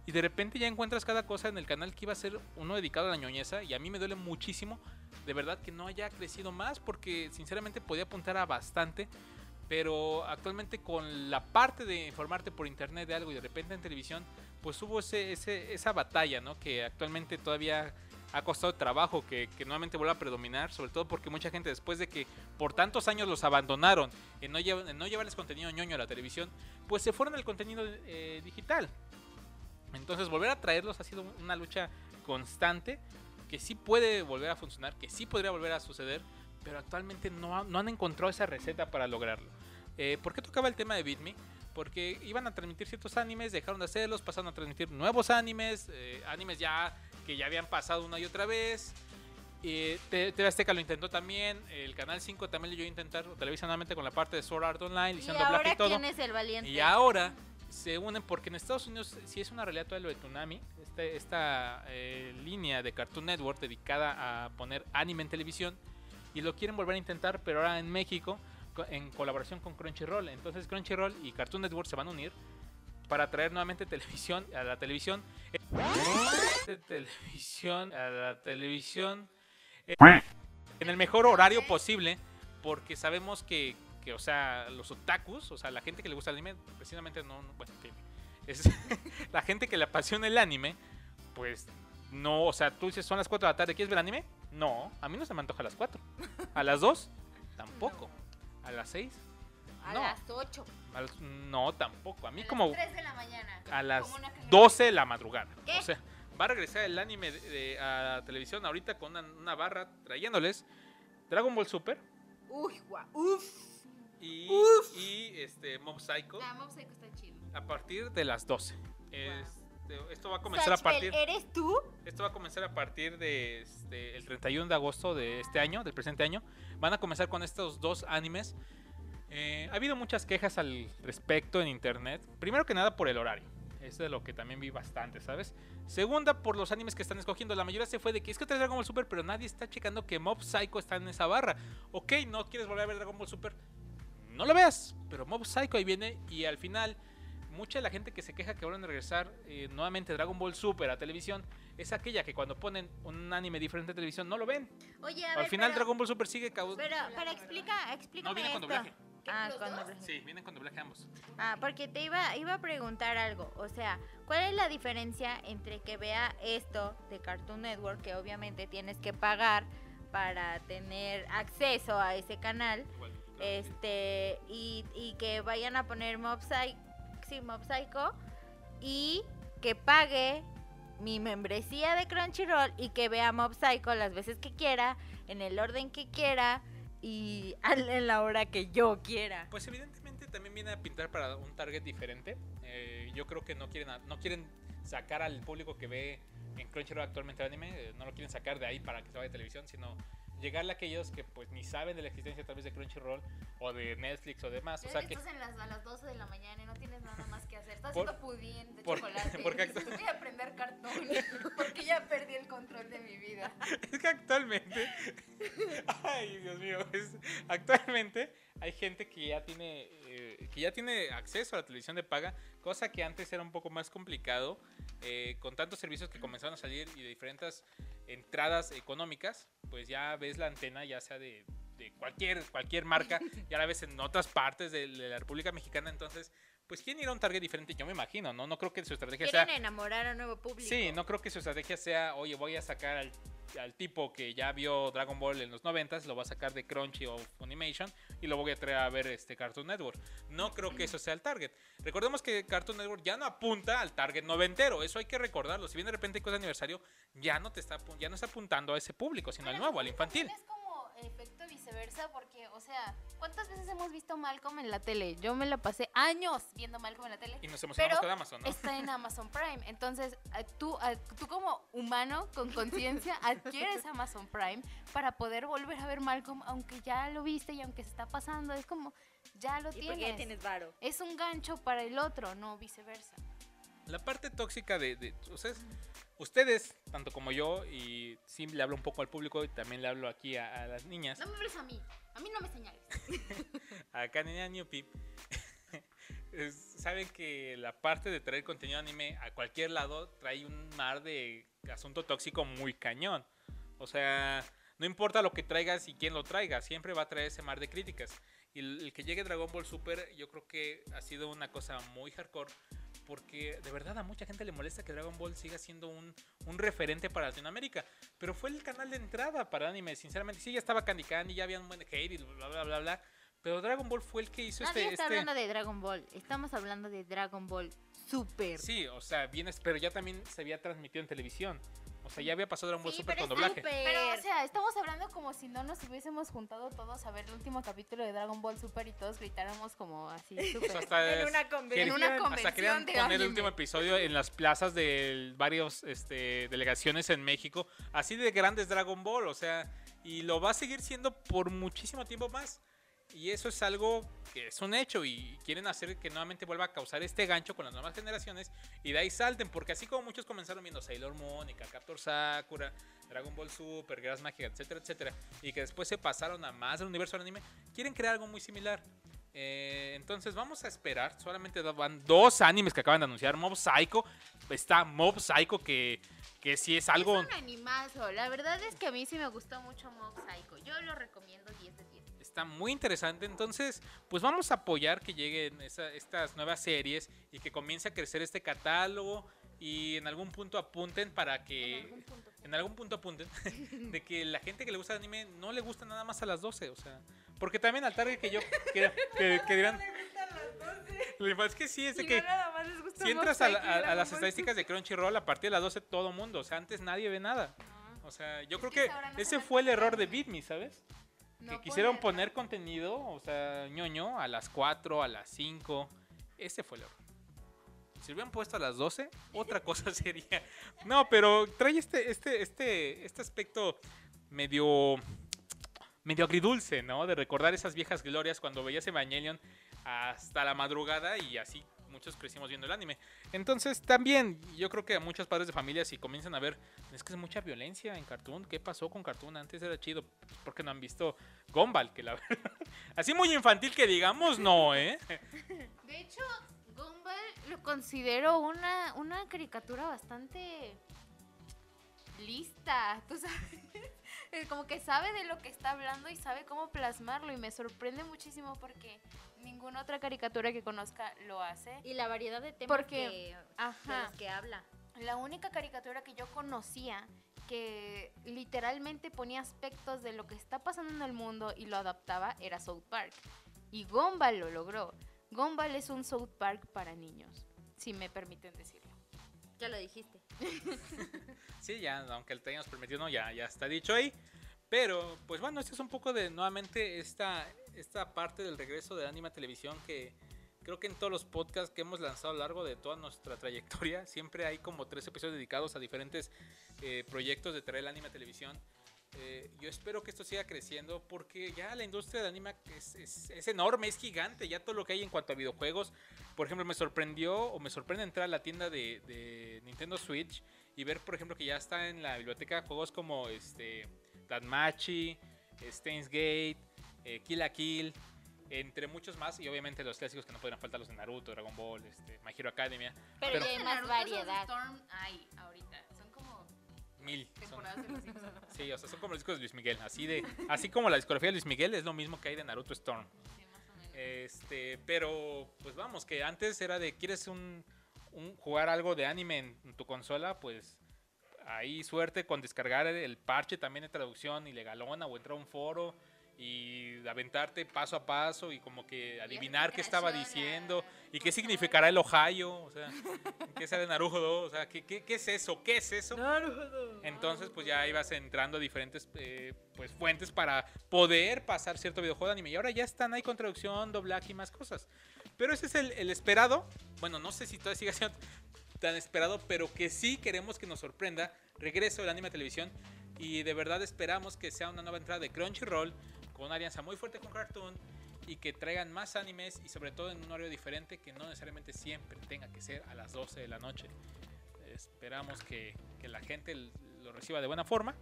Speaker 1: Y de repente ya encuentras cada cosa en el canal que iba a ser uno dedicado a la ñoñeza. Y a mí me duele muchísimo de verdad que no haya crecido más porque sinceramente podía apuntar a bastante. Pero actualmente con la parte de informarte por internet de algo y de repente en televisión, pues hubo ese, ese- esa batalla, ¿no? Que actualmente todavía ha costado trabajo que, nuevamente vuelva a predominar, sobre todo porque mucha gente después de que por tantos años los abandonaron en no, llev- en no llevarles contenido ñoño a la televisión, pues se fueron al contenido eh, digital. Entonces volver a traerlos ha sido una lucha constante que sí puede volver a funcionar, que sí podría volver a suceder, pero actualmente no, ha- no han encontrado esa receta para lograrlo. Eh, ¿Por qué tocaba el tema de BitMe? Porque iban a transmitir ciertos animes, dejaron de hacerlos, pasaron a transmitir nuevos animes, eh, animes ya que ya habían pasado una y otra vez. Eh, TV Azteca lo intentó también, el Canal 5 también lo iba a intentar, Televisa nuevamente con la parte de Sword Art Online,
Speaker 2: ¿Y ahora
Speaker 1: y todo.
Speaker 2: quién es el valiente?
Speaker 1: Y ahora se unen porque en Estados Unidos sí es una realidad todo lo de Toonami, este- esta eh, línea de Cartoon Network dedicada a poner anime en televisión y lo quieren volver a intentar, pero ahora en México co- en colaboración con Crunchyroll. Entonces Crunchyroll y Cartoon Network se van a unir para traer nuevamente televisión a la televisión, eh, televisión a la televisión eh, en el mejor horario posible, porque sabemos que, que, o sea, los otakus, o sea, la gente que le gusta el anime, precisamente no, no- bueno, que es la gente que le apasiona el anime, pues no, o sea, tú dices, son las 4 de la tarde, ¿quieres ver anime? No, a mí no se me antoja a las 4. A las 2, tampoco. A las 6,
Speaker 2: A
Speaker 1: no.
Speaker 2: las 8.
Speaker 1: a las- no, tampoco. A mí
Speaker 2: a
Speaker 1: como
Speaker 2: las 3 de la mañana.
Speaker 1: a las
Speaker 2: Como una cañona.
Speaker 1: 12 de la madrugada.
Speaker 2: ¿Qué?
Speaker 1: O sea, va a regresar el anime de- de- a la televisión ahorita con una, una barra trayéndoles Dragon Ball Super
Speaker 2: Uy, guau. Uf.
Speaker 1: y,
Speaker 2: Uf.
Speaker 1: y este Mob Psycho
Speaker 3: La Mob Psycho está chido.
Speaker 1: a partir de las 12. Este, esto va a comenzar a partir
Speaker 2: ¿eres tú?
Speaker 1: esto va a comenzar a partir de este, el 31 de agosto de este año, del presente año. Van a comenzar con estos dos animes. Eh, ha habido muchas quejas al respecto en internet. Primero que nada por el horario. Es de lo que también vi bastante, ¿sabes? Segunda, por los animes que están escogiendo. La mayoría se fue de que es que trae Dragon Ball Super, pero nadie está checando que Mob Psycho está en esa barra. Ok, no quieres volver a ver Dragon Ball Super. No lo veas, pero Mob Psycho ahí viene y al final mucha de la gente que se queja que vuelven a regresar eh, nuevamente Dragon Ball Super a televisión es aquella que cuando ponen un anime diferente a televisión no lo ven.
Speaker 2: Oye, a
Speaker 1: Al
Speaker 2: ver,
Speaker 1: final
Speaker 2: pero,
Speaker 1: Dragon Ball Super sigue causando...
Speaker 2: Pero, pero explica, explícame
Speaker 1: No, viene con
Speaker 2: esto.
Speaker 1: doblaje.
Speaker 2: Ah,
Speaker 3: ¿Los
Speaker 2: con doblaje.
Speaker 1: Sí, vienen con doblaje ambos.
Speaker 2: Ah, porque te iba, iba a preguntar algo. O sea, ¿cuál es la diferencia entre que vea esto de Cartoon Network, que obviamente tienes que pagar para tener acceso a ese canal, este, y, y que vayan a poner Mob Psycho, Mob Psycho, y que pague mi membresía de Crunchyroll y que vea Mob Psycho las veces que quiera, en el orden que quiera y en la hora que yo quiera?
Speaker 1: Pues evidentemente también viene a pintar para un target diferente. Eh, yo creo que no quieren, no quieren sacar al público que ve en Crunchyroll actualmente el anime, eh, no lo quieren sacar de ahí para que se vaya a televisión, sino llegarle a aquellos que pues ni saben de la existencia a través de Crunchyroll o de Netflix o demás. O sea que
Speaker 3: Estás en las, a las 12 de la mañana y no tienes nada más que hacer. Estás
Speaker 1: Por-
Speaker 3: haciendo pudín de
Speaker 1: por-
Speaker 3: chocolate.
Speaker 1: porque
Speaker 3: dices, voy a aprender cartón porque ya perdí el control de mi vida.
Speaker 1: es que actualmente, ay Dios mío, es- actualmente hay gente que ya tiene eh, que ya tiene acceso a la televisión de paga, cosa que antes era un poco más complicado eh, con tantos servicios que comenzaron a salir y de diferentes entradas económicas, pues ya ves la antena ya sea de, de cualquier cualquier marca, ya la ves en otras partes de, de la República Mexicana, entonces pues quieren ir a un target diferente, yo me imagino, no no creo que su estrategia sea
Speaker 2: Quieren enamorar a un nuevo público.
Speaker 1: Sí, no creo que su estrategia sea, oye, voy a sacar al, al tipo que ya vio Dragon Ball en los 90 lo voy a sacar de Crunchy o Funimation y lo voy a traer a ver este Cartoon Network. No creo que eso sea el target. Recordemos que Cartoon Network ya no apunta al target noventero, eso hay que recordarlo. Si bien de repente hay aniversario, ya no te está ya no está apuntando a ese público, sino al nuevo, al infantil.
Speaker 3: Efecto viceversa porque, o sea, ¿cuántas veces hemos visto Malcolm en la tele? Yo me la pasé años viendo Malcolm en la tele.
Speaker 1: Y nos emocionamos
Speaker 3: Pero
Speaker 1: con Amazon, ¿no?
Speaker 3: Está en Amazon Prime. Entonces, a- tú, a- tú como humano con conciencia adquieres Amazon Prime para poder volver a ver Malcolm, aunque ya lo viste y aunque se está pasando. Es como, ya lo
Speaker 2: ¿Y por qué
Speaker 3: tienes.
Speaker 2: tienes varo?
Speaker 3: Es un gancho para el otro, no viceversa.
Speaker 1: La parte tóxica de, de ustedes, ustedes, tanto como yo, y sí le hablo un poco al público y también le hablo aquí a, a las niñas.
Speaker 3: No me hables a mí. A mí no me señales.
Speaker 1: acá en Newpie, es- saben que la parte de traer contenido anime a cualquier lado trae un mar de asunto tóxico muy cañón. O sea, no importa lo que traigas y quién lo traiga, siempre va a traer ese mar de críticas. Y el que llegue Dragon Ball Super, yo creo que ha sido una cosa muy hardcore. Porque de verdad a mucha gente le molesta que Dragon Ball siga siendo un, un referente para Latinoamérica. Pero fue el canal de entrada para anime, sinceramente. Sí, ya estaba Candy Candy, ya había un buen hate y bla, bla, bla, bla. Pero Dragon Ball fue el que hizo
Speaker 2: Nadie
Speaker 1: este...
Speaker 2: está
Speaker 1: este-
Speaker 2: hablando de Dragon Ball. Estamos hablando de Dragon Ball Super.
Speaker 1: Sí, o sea, bien, pero ya también se había transmitido en televisión. O sea, ya había pasado Dragon Ball
Speaker 2: Sí,
Speaker 1: Super
Speaker 2: pero
Speaker 1: con doblaje.
Speaker 2: Super.
Speaker 3: Pero, o sea, estamos hablando como si no nos hubiésemos juntado todos a ver el último capítulo de Dragon Ball Super y todos gritáramos como así,
Speaker 1: O sea,
Speaker 3: súper.
Speaker 1: hasta,
Speaker 5: En una
Speaker 1: querían-
Speaker 5: convención.
Speaker 3: En una
Speaker 1: hasta
Speaker 3: convención
Speaker 1: querían
Speaker 3: de
Speaker 1: poner el último episodio en las plazas de varios este, delegaciones en México. Así de grandes Dragon Ball, o sea, y lo va a seguir siendo por muchísimo tiempo más. Y eso es algo que es un hecho y quieren hacer que nuevamente vuelva a causar este gancho con las nuevas generaciones y de ahí salten, porque así como muchos comenzaron viendo Sailor Moon Captor Sakura, Dragon Ball Super, Guerras Mágicas, etcétera, etcétera, y que después se pasaron a más del universo del anime, quieren crear algo muy similar. Eh, entonces vamos a esperar, solamente van dos animes que acaban de anunciar, Mob Psycho, está Mob Psycho que, que sí es algo...
Speaker 2: Es un animazo. La verdad es que a mí sí me gustó mucho Mob Psycho. Yo lo recomiendo 10 de 10.
Speaker 1: Está muy interesante, entonces pues vamos a apoyar que lleguen esa- estas nuevas series y que comience a crecer este catálogo y en algún punto apunten para que... En algún punto apunten de que la gente que le gusta el anime no le gusta nada más a las 12, o sea... Porque también al target que yo... Que, que- que dirán... Es que sí, es de que... Si entras a, la- a- a las estadísticas de Crunchyroll, a partir de las 12 todo mundo, o sea, antes nadie ve nada. O sea, yo creo
Speaker 3: que
Speaker 1: ese fue el error de
Speaker 3: anime.
Speaker 1: Beat Me, ¿sabes? Que quisieron
Speaker 3: poner,
Speaker 1: poner contenido, o sea, ñoño, a las 4, a las 5. Ese fue el error. Si hubieran puesto a las 12, otra cosa sería. No, pero trae este, este, este, este aspecto medio. medio agridulce, ¿no? De recordar esas viejas glorias cuando veías Evangelion hasta la madrugada y así muchos crecimos viendo el anime. Entonces, también, yo creo que a muchos padres de familia, si comienzan a ver, es que es mucha violencia en Cartoon. ¿Qué pasó con Cartoon? Antes era chido, porque no han visto Gumball, que la verdad. Así muy infantil que digamos, no, ¿eh?
Speaker 3: De hecho, Gumball lo considero una, una caricatura bastante lista, tú sabes. Es como que sabe de lo que está hablando y sabe cómo plasmarlo y me sorprende muchísimo porque ninguna otra caricatura que conozca lo hace.
Speaker 2: Y la variedad de temas
Speaker 3: Porque-
Speaker 2: que, de los que habla.
Speaker 3: La única caricatura que yo conocía que literalmente ponía aspectos de lo que está pasando en el mundo y lo adaptaba era South Park. Y Gumball lo logró. Gumball es un South Park para niños, si me permiten decirlo.
Speaker 2: Ya lo dijiste.
Speaker 1: Sí, ya, aunque el hayamos permitido, no, ya, ya está dicho ahí. Pero, pues bueno, este es un poco de nuevamente esta, esta parte del regreso del anime a televisión que creo que en todos los podcasts que hemos lanzado a lo largo de toda nuestra trayectoria, siempre hay como tres episodios dedicados a diferentes eh, proyectos de traer el anime a televisión. Eh, yo espero que esto siga creciendo porque ya la industria del anime es, es- es enorme, es gigante. Ya todo lo que hay en cuanto a videojuegos. Por ejemplo, me sorprendió o me sorprende entrar a la tienda de, de Nintendo Switch y ver, por ejemplo, que ya está en la biblioteca juegos como este Danmachi, Steins Gate, eh, Kill la Kill, entre muchos más. Y obviamente los clásicos que no podrían faltar los de Naruto, Dragon Ball, este, My Hero Academia.
Speaker 2: Pero,
Speaker 1: Pero-
Speaker 2: ya hay más variedad.
Speaker 3: Storm hay ahorita. Son- de los Simpsons.
Speaker 1: Sí, o sea, son como los discos de Luis Miguel. Así de, así como la discografía de Luis Miguel es lo mismo que hay de Naruto Storm.
Speaker 3: Sí, más o menos.
Speaker 1: Este, pero pues vamos, que antes era de quieres un, un- jugar algo de anime en, en tu consola, pues ahí suerte con descargar el, el parche también de traducción ilegalona o entrar a un foro y aventarte paso a paso y como que adivinar qué estaba diciendo y qué significará el Ohio, o sea, qué sea de Naruto, o sea, qué, qué, qué es eso, qué es eso. Entonces, pues ya ibas entrando a diferentes eh, pues, fuentes para poder pasar cierto videojuego de anime. Y ahora ya están ahí con traducción, doblaje y más cosas. Pero ese es el, el esperado. Bueno, no sé si todavía sigue siendo tan esperado, pero que sí queremos que nos sorprenda. Regreso del anime a televisión. Y de verdad esperamos que sea una nueva entrada de Crunchyroll con una alianza muy fuerte con Cartoon y que traigan más animes y sobre todo en un horario diferente que no necesariamente siempre tenga que ser a las 12 de la noche. Esperamos que, que la gente lo reciba de buena forma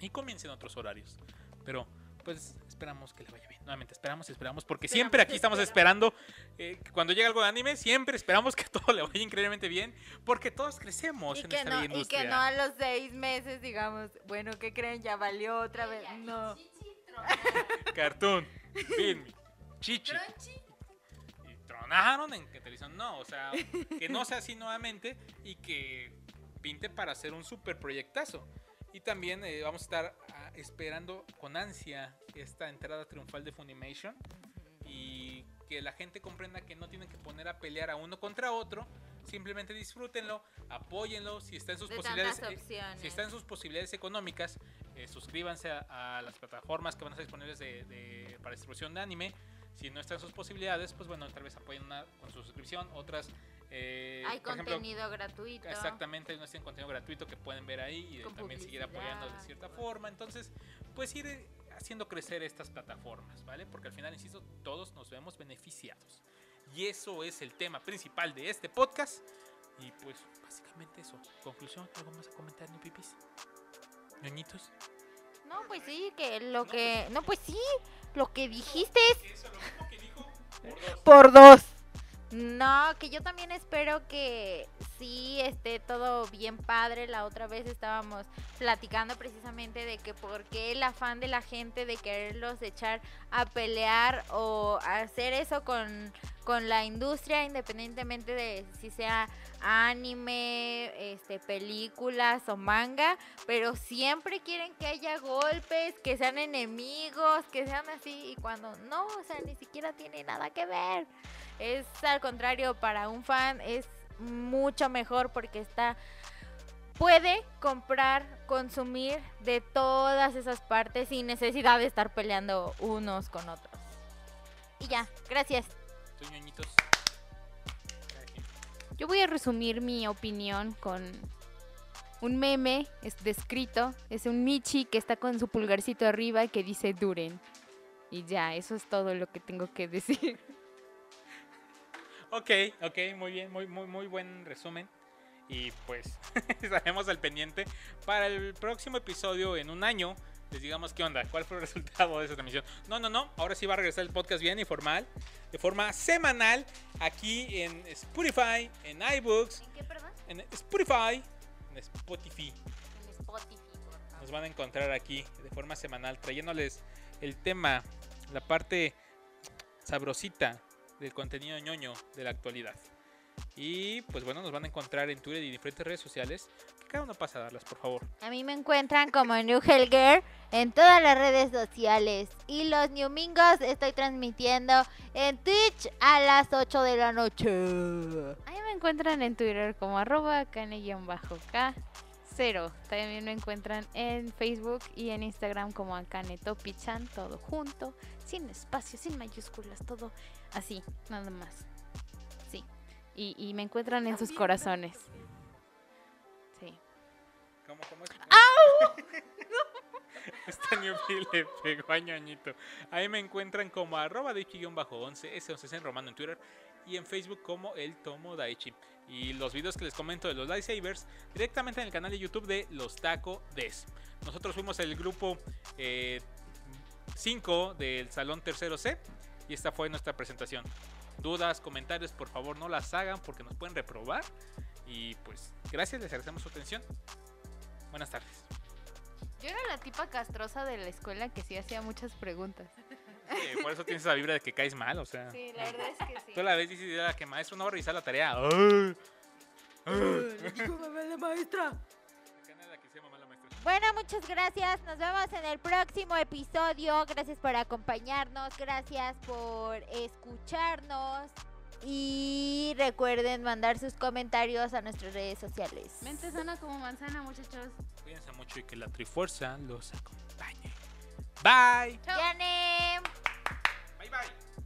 Speaker 1: y comiencen otros horarios. Pero pues esperamos que le vaya bien. Nuevamente, esperamos, esperamos, porque siempre aquí estamos esperando, eh, que cuando llega algo de anime, siempre esperamos que todo le vaya increíblemente bien, porque todos crecemos
Speaker 2: Y
Speaker 1: en
Speaker 2: que,
Speaker 1: esta
Speaker 2: no,
Speaker 1: bella
Speaker 2: y
Speaker 1: industria.
Speaker 2: que no a los seis meses digamos, bueno, ¿qué creen? Ya valió otra vez. No.
Speaker 1: Cartoon, Film, Chichi. Y tronaron en que televisión. No, o sea, que no sea así nuevamente y que pinte para hacer un super proyectazo. Y también eh, vamos a estar ah, esperando con ansia esta entrada triunfal de Funimation y que la gente comprenda que no tienen que poner a pelear a uno contra otro. Simplemente disfrútenlo, apóyenlo si está en sus
Speaker 2: De
Speaker 1: posibilidades. eh,
Speaker 2: opciones.
Speaker 1: si está en sus posibilidades económicas, eh, suscríbanse a, a las plataformas que van a estar disponibles de, de- para distribución de anime. Si no está en sus posibilidades, pues bueno, tal vez apoyen una con su suscripción. Otras, eh,
Speaker 2: Hay
Speaker 1: por ejemplo,
Speaker 2: contenido gratuito.
Speaker 1: Exactamente, hay tienen contenido gratuito que pueden ver ahí y
Speaker 2: Con
Speaker 1: también seguir apoyando de cierta forma. Entonces, pues ir eh, haciendo crecer estas plataformas, ¿vale? Porque al final, insisto, todos nos vemos beneficiados. Y eso es el tema principal de este podcast. Y pues, básicamente eso. Conclusión, ¿algo más a comentar, ni pipis? ¿Ñoñitos?
Speaker 2: No, pues sí, que lo
Speaker 1: No,
Speaker 2: que... No, pues sí, lo que dijiste es
Speaker 1: Eso, lo mismo que dijo por dos.
Speaker 2: por dos. No, que yo también espero que sí esté todo bien padre. La otra vez estábamos platicando precisamente de que por qué el afán de la gente de quererlos echar a pelear o hacer eso con, con la industria, independientemente de si sea anime, este, películas o manga, pero siempre quieren que haya golpes, que sean enemigos, que sean así, y cuando no, o sea, ni siquiera tiene nada que ver. Es al contrario, para un fan es mucho mejor porque está puede comprar, consumir de todas esas partes sin necesidad de estar peleando unos con otros. Y ya, gracias.
Speaker 1: Ñoñitos. Quien.
Speaker 3: Yo voy a resumir mi opinión con un meme es descrito. Es un Michi que está con su pulgarcito arriba y que dice Duren. Y ya, eso es todo lo que tengo que decir.
Speaker 1: Ok, ok, muy bien, muy, muy, muy buen resumen. Y pues estaremos al pendiente para el próximo episodio en un año. Les digamos qué onda, cuál fue el resultado de esa transmisión. No, no, no, ahora sí va a regresar el podcast bien y formal, de forma semanal, aquí en Spotify, en iBooks,
Speaker 2: ¿En qué, perdón?
Speaker 1: en Spotify, en Spotify.
Speaker 2: En Spotify. por favor.
Speaker 1: Nos van a encontrar aquí de forma semanal, trayéndoles el tema, la parte sabrosita del contenido ñoño de la actualidad. Y pues bueno, nos van a encontrar en Twitter y diferentes redes sociales. Cada uno pasa a darlas, por favor.
Speaker 2: A mí me encuentran como New Helger en todas las redes sociales. Y los domingos estoy transmitiendo en Twitch a las 8 de la noche.
Speaker 3: Ahí me encuentran en Twitter como arroba cane-k. Cero. También me encuentran en Facebook y en Instagram como Akane Topichan, todo junto, sin espacio, sin mayúsculas, todo así, nada más. Sí. Y, y me encuentran en sus corazones.
Speaker 1: ¿Cómo, cómo es? Esta newbie le pegó a ñoñito. Ahí me encuentran como arroba daichi-11, S11 en romano en Twitter y en Facebook como el Tomo Daichi. Y los videos que les comento de los lightsabers directamente en el canal de YouTube de Los Taco Des. Nosotros fuimos el grupo 5 del Salón Tercero C y esta fue nuestra presentación. Dudas, comentarios, por favor no las hagan porque nos pueden reprobar. Y pues gracias, les agradecemos su atención. Buenas tardes.
Speaker 3: Yo era la tipa castrosa de la escuela que sí hacía muchas preguntas.
Speaker 1: Sí, por eso tienes esa vibra de que caes mal, o sea.
Speaker 3: Sí, la verdad es que sí.
Speaker 1: Tú la ves y dices "Ah, que maestro no va a revisar la tarea. ¡Ay!
Speaker 4: la
Speaker 1: llama mala maestra.
Speaker 2: Bueno, muchas gracias. Nos vemos en el próximo episodio. Gracias por acompañarnos. Gracias por escucharnos. Y recuerden mandar sus comentarios a nuestras redes sociales.
Speaker 3: Mente sana como manzana, muchachos.
Speaker 1: Cuídense mucho y que la Trifuerza los acompañe. Bye.
Speaker 2: Chao. Bye bye.